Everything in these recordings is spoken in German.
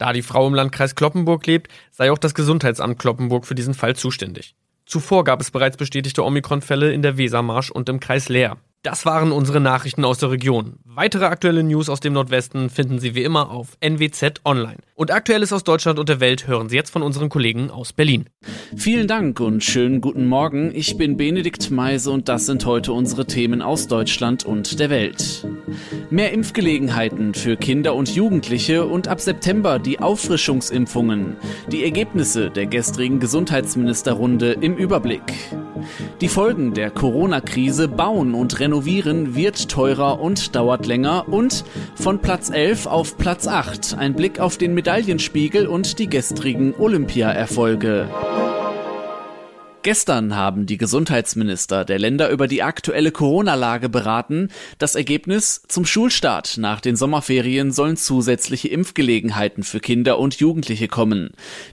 Da die Frau im Landkreis Kloppenburg lebt, sei auch das Gesundheitsamt Kloppenburg für diesen Fall zuständig. Zuvor gab es bereits bestätigte Omikron-Fälle in der Wesermarsch und im Kreis Leer. Das waren unsere Nachrichten aus der Region. Weitere aktuelle News aus dem Nordwesten finden Sie wie immer auf NWZ Online. Und Aktuelles aus Deutschland und der Welt hören Sie jetzt von unseren Kollegen aus Berlin. Vielen Dank und schönen guten Morgen. Ich bin Benedikt Meise und das sind heute unsere Themen aus Deutschland und der Welt. Mehr Impfgelegenheiten für Kinder und Jugendliche und ab September die Auffrischungsimpfungen. Die Ergebnisse der gestrigen Gesundheitsministerrunde im Überblick. Die Folgen der Corona-Krise bauen und renovieren wird teurer und dauert länger und von Platz 11 auf Platz 8 ein Blick auf den Medaillenspiegel und die gestrigen Olympia-Erfolge. Gestern haben die Gesundheitsminister der Länder über die aktuelle Corona-Lage beraten. Das Ergebnis zum Schulstart nach den Sommerferien sollen zusätzliche Impfgelegenheiten für Kinder und Jugendliche kommen.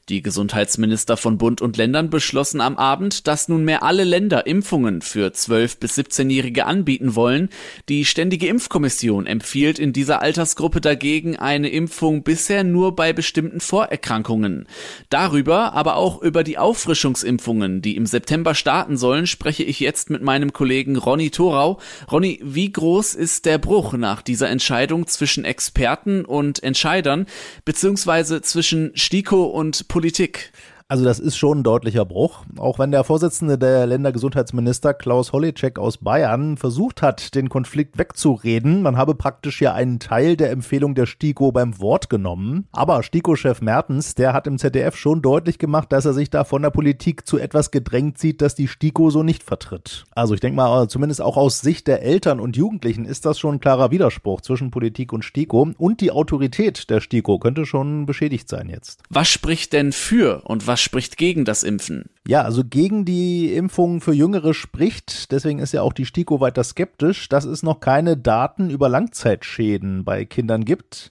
Die Gesundheitsminister von Bund und Ländern beschlossen am Abend, dass nunmehr alle Länder Impfungen für 12 bis 17-Jährige anbieten wollen. Die Ständige Impfkommission empfiehlt in dieser Altersgruppe dagegen eine Impfung bisher nur bei bestimmten Vorerkrankungen. Darüber, aber auch über die Auffrischungsimpfungen, die im September starten sollen, spreche ich jetzt mit meinem Kollegen Ronny Thorau. Ronny, wie groß ist der Bruch nach dieser Entscheidung zwischen Experten und Entscheidern, beziehungsweise zwischen STIKO und Politik? Also das ist schon ein deutlicher Bruch. Auch wenn der Vorsitzende der Ländergesundheitsminister Klaus Holleczek aus Bayern versucht hat, den Konflikt wegzureden, man habe praktisch ja einen Teil der Empfehlung der STIKO beim Wort genommen. Aber STIKO-Chef Mertens, der hat im ZDF schon deutlich gemacht, dass er sich da von der Politik zu etwas gedrängt sieht, das die STIKO so nicht vertritt. Also ich denke mal, zumindest auch aus Sicht der Eltern und Jugendlichen ist das schon ein klarer Widerspruch zwischen Politik und STIKO. Und die Autorität der STIKO könnte schon beschädigt sein jetzt. Was spricht denn für und was was spricht gegen das Impfen? Ja, also gegen die Impfung für Jüngere spricht, deswegen ist ja auch die STIKO weiter skeptisch, dass es noch keine Daten über Langzeitschäden bei Kindern gibt.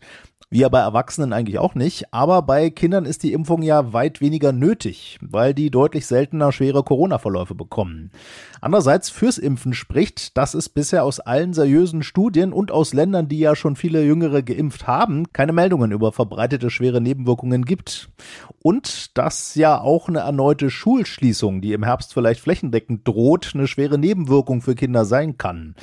Wie ja bei Erwachsenen eigentlich auch nicht. Aber bei Kindern ist die Impfung ja weit weniger nötig, weil die deutlich seltener schwere Corona-Verläufe bekommen. Andererseits fürs Impfen spricht, dass es bisher aus allen seriösen Studien und aus Ländern, die ja schon viele Jüngere geimpft haben, keine Meldungen über verbreitete schwere Nebenwirkungen gibt. Und dass ja auch eine erneute Schulschließung, die im Herbst vielleicht flächendeckend droht, eine schwere Nebenwirkung für Kinder sein kann.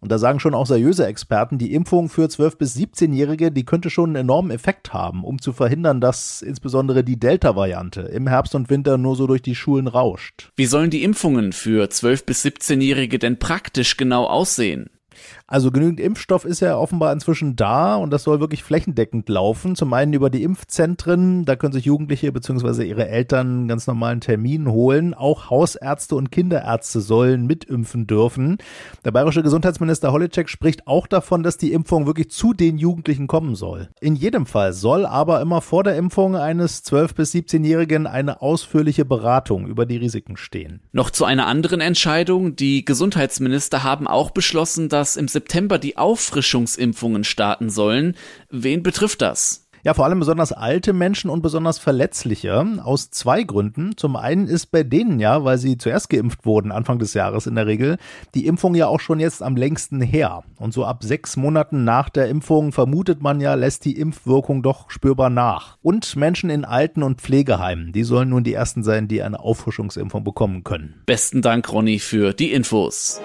Und da sagen schon auch seriöse Experten, die Impfung für 12- bis 17-Jährige, die könnte schon einen enormen Effekt haben, um zu verhindern, dass insbesondere die Delta-Variante im Herbst und Winter nur so durch die Schulen rauscht. Wie sollen die Impfungen für 12- bis 17-Jährige denn praktisch genau aussehen? Also genügend Impfstoff ist ja offenbar inzwischen da und das soll wirklich flächendeckend laufen. Zum einen über die Impfzentren, da können sich Jugendliche bzw. ihre Eltern ganz normalen Termin holen. Auch Hausärzte und Kinderärzte sollen mitimpfen dürfen. Der bayerische Gesundheitsminister Holitschek spricht auch davon, dass die Impfung wirklich zu den Jugendlichen kommen soll. In jedem Fall soll aber immer vor der Impfung eines 12- bis 17-Jährigen eine ausführliche Beratung über die Risiken stehen. Noch zu einer anderen Entscheidung. Die Gesundheitsminister haben auch beschlossen, dass im September die Auffrischungsimpfungen starten sollen. Wen betrifft das? Ja, vor allem besonders alte Menschen und besonders verletzliche. Aus zwei Gründen. Zum einen ist bei denen ja, weil sie zuerst geimpft wurden, Anfang des Jahres in der Regel, die Impfung ja auch schon jetzt am längsten her. Und so ab sechs Monaten nach der Impfung vermutet man ja, lässt die Impfwirkung doch spürbar nach. Und Menschen in Alten- und Pflegeheimen, die sollen nun die ersten sein, die eine Auffrischungsimpfung bekommen können. Besten Dank, Ronny, für die Infos.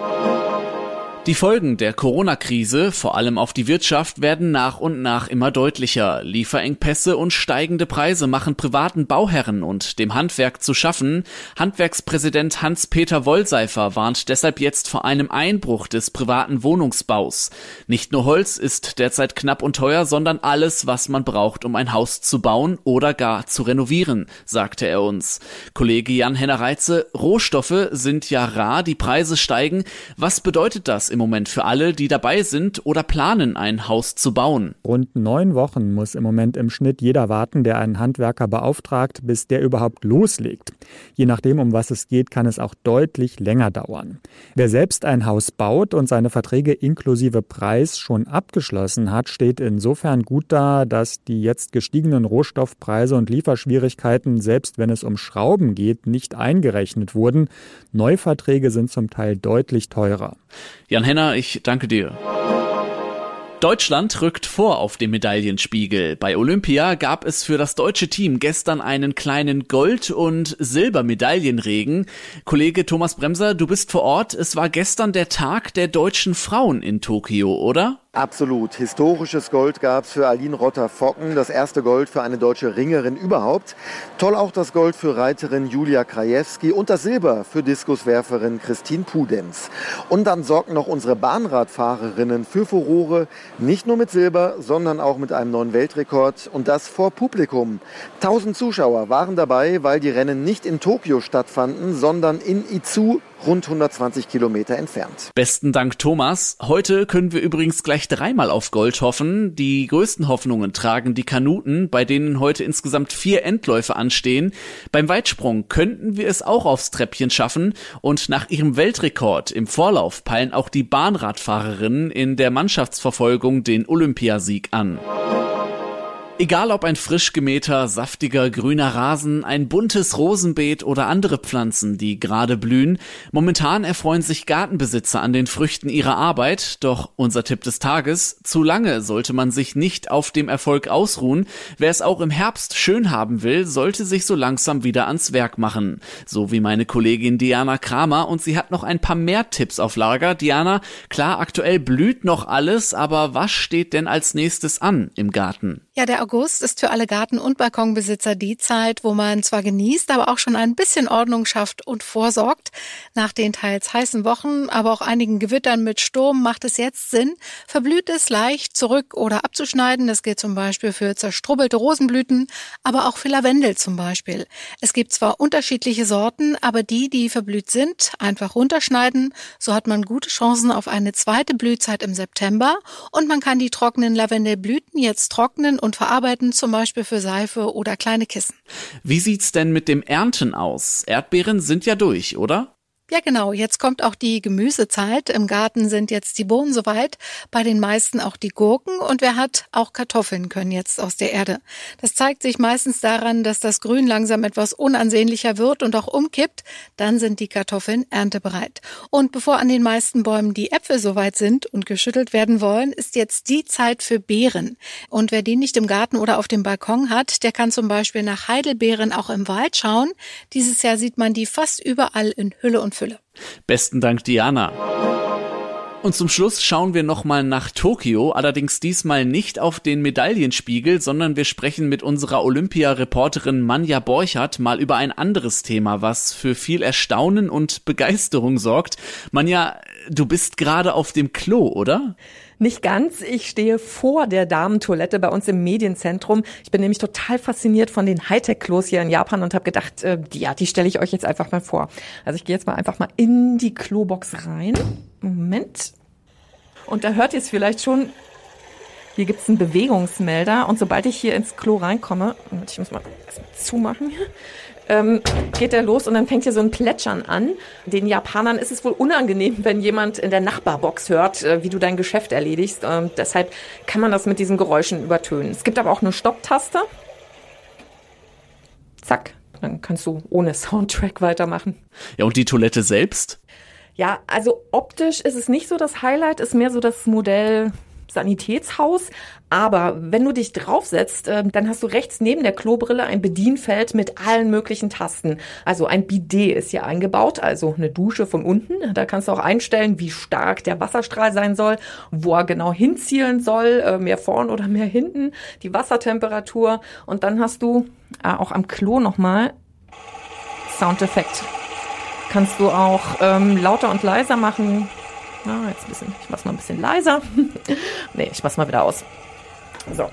Die Folgen der Corona-Krise, vor allem auf die Wirtschaft, werden nach und nach immer deutlicher. Lieferengpässe und steigende Preise machen privaten Bauherren und dem Handwerk zu schaffen. Handwerkspräsident Hans-Peter Wollseifer warnt deshalb jetzt vor einem Einbruch des privaten Wohnungsbaus. Nicht nur Holz ist derzeit knapp und teuer, sondern alles, was man braucht, um ein Haus zu bauen oder gar zu renovieren, sagte er uns. Kollege Jan-Henner Reitze, Rohstoffe sind ja rar, die Preise steigen. Was bedeutet das im Moment für alle, die dabei sind oder planen, ein Haus zu bauen. Rund neun Wochen muss im Moment im Schnitt jeder warten, der einen Handwerker beauftragt, bis der überhaupt loslegt. Je nachdem, um was es geht, kann es auch deutlich länger dauern. Wer selbst ein Haus baut und seine Verträge inklusive Preis schon abgeschlossen hat, steht insofern gut da, dass die jetzt gestiegenen Rohstoffpreise und Lieferschwierigkeiten, selbst wenn es um Schrauben geht, nicht eingerechnet wurden. Neuverträge sind zum Teil deutlich teurer. Jan Henner, ich danke dir. Deutschland rückt vor auf dem Medaillenspiegel. Bei Olympia gab es für das deutsche Team gestern einen kleinen Gold- und Silbermedaillenregen. Kollege Thomas Bremser, du bist vor Ort. Es war gestern der Tag der deutschen Frauen in Tokio, oder? Absolut. Historisches Gold gab es für Aline Rotter-Focken, das erste Gold für eine deutsche Ringerin überhaupt. Toll auch das Gold für Reiterin Julia Krajewski und das Silber für Diskuswerferin Christine Pudenz. Und dann sorgten noch unsere Bahnradfahrerinnen für Furore, nicht nur mit Silber, sondern auch mit einem neuen Weltrekord und das vor Publikum. Tausend Zuschauer waren dabei, weil die Rennen nicht in Tokio stattfanden, sondern in Izu rund 120 Kilometer entfernt. Besten Dank, Thomas. Heute können wir übrigens gleich dreimal auf Gold hoffen. Die größten Hoffnungen tragen die Kanuten, bei denen heute insgesamt vier Endläufe anstehen. Beim Weitsprung könnten wir es auch aufs Treppchen schaffen und nach ihrem Weltrekord im Vorlauf peilen auch die Bahnradfahrerinnen in der Mannschaftsverfolgung den Olympiasieg an. Egal ob ein frisch gemähter, saftiger grüner Rasen, ein buntes Rosenbeet oder andere Pflanzen, die gerade blühen, momentan erfreuen sich Gartenbesitzer an den Früchten ihrer Arbeit, doch unser Tipp des Tages, zu lange sollte man sich nicht auf dem Erfolg ausruhen, wer es auch im Herbst schön haben will, sollte sich so langsam wieder ans Werk machen, so wie meine Kollegin Diana Kramer und sie hat noch ein paar mehr Tipps auf Lager. Diana, klar, aktuell blüht noch alles, aber was steht denn als nächstes an im Garten? Ja, der August ist für alle Garten- und Balkonbesitzer die Zeit, wo man zwar genießt, aber auch schon ein bisschen Ordnung schafft und vorsorgt. Nach den teils heißen Wochen, aber auch einigen Gewittern mit Sturm macht es jetzt Sinn, Verblühtes leicht zurück oder abzuschneiden. Das gilt zum Beispiel für zerstrubbelte Rosenblüten, aber auch für Lavendel zum Beispiel. Es gibt zwar unterschiedliche Sorten, aber die, die verblüht sind, einfach runterschneiden. So hat man gute Chancen auf eine zweite Blühzeit im September und man kann die trockenen Lavendelblüten jetzt trocknen und verarbeiten, zum Beispiel für Seife oder kleine Kissen. Wie sieht's denn mit dem Ernten aus? Erdbeeren sind ja durch, oder? Ja, genau. Jetzt kommt auch die Gemüsezeit. Im Garten sind jetzt die Bohnen soweit, bei den meisten auch die Gurken und wer hat, auch Kartoffeln können jetzt aus der Erde. Das zeigt sich meistens daran, dass das Grün langsam etwas unansehnlicher wird und auch umkippt. Dann sind die Kartoffeln erntebereit. Und bevor an den meisten Bäumen die Äpfel soweit sind und geschüttelt werden wollen, ist jetzt die Zeit für Beeren. Und wer die nicht im Garten oder auf dem Balkon hat, der kann zum Beispiel nach Heidelbeeren auch im Wald schauen. Dieses Jahr sieht man die fast überall in Hülle und Fülle. Besten Dank, Diana. Und zum Schluss schauen wir nochmal nach Tokio, allerdings diesmal nicht auf den Medaillenspiegel, sondern wir sprechen mit unserer Olympia-Reporterin Manja Borchardt mal über ein anderes Thema, was für viel Erstaunen und Begeisterung sorgt. Manja, du bist gerade auf dem Klo, oder? Nicht ganz. Ich stehe vor der Damentoilette bei uns im Medienzentrum. Ich bin nämlich total fasziniert von den Hightech-Klos hier in Japan und habe gedacht, äh, ja, die stelle ich euch jetzt einfach mal vor. Also ich gehe jetzt mal einfach mal in die Klobox rein. Moment. Und da hört ihr es vielleicht schon. Hier gibt's einen Bewegungsmelder und sobald ich hier ins Klo reinkomme, ich muss mal zumachen, ähm, geht er los und dann fängt hier so ein Plätschern an. Den Japanern ist es wohl unangenehm, wenn jemand in der Nachbarbox hört, äh, wie du dein Geschäft erledigst. Ähm, deshalb kann man das mit diesen Geräuschen übertönen. Es gibt aber auch eine Stopptaste. Zack, dann kannst du ohne Soundtrack weitermachen. Ja, und die Toilette selbst? Ja, also optisch ist es nicht so das Highlight, ist mehr so das Modell Sanitätshaus. Aber wenn du dich draufsetzt, äh, dann hast du rechts neben der Klobrille ein Bedienfeld mit allen möglichen Tasten. Also ein Bidet ist hier eingebaut, also eine Dusche von unten. Da kannst du auch einstellen, wie stark der Wasserstrahl sein soll, wo er genau hinzielen soll, äh, mehr vorn oder mehr hinten, die Wassertemperatur. Und dann hast du äh, auch am Klo nochmal Soundeffekt. Kannst du auch ähm, lauter und leiser machen, na, jetzt ein bisschen, ich mach's mal ein bisschen leiser. nee, ich mach's mal wieder aus. So.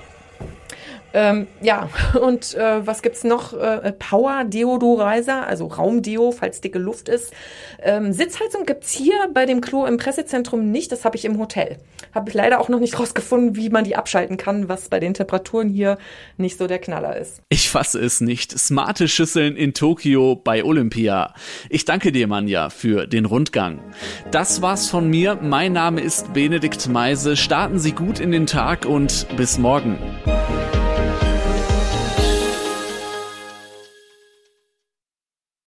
Ähm, ja, und äh, was gibt's noch? Äh, Power Deodorizer, also Raumdeo, falls dicke Luft ist. Ähm, Sitzheizung gibt's hier bei dem Klo im Pressezentrum nicht, das habe ich im Hotel. Habe ich leider auch noch nicht rausgefunden, wie man die abschalten kann, was bei den Temperaturen hier nicht so der Knaller ist. Ich fasse es nicht. Smarte Schüsseln in Tokio bei Olympia. Ich danke dir, Manja, für den Rundgang. Das war's von mir. Mein Name ist Benedikt Meise. Starten Sie gut in den Tag und bis morgen.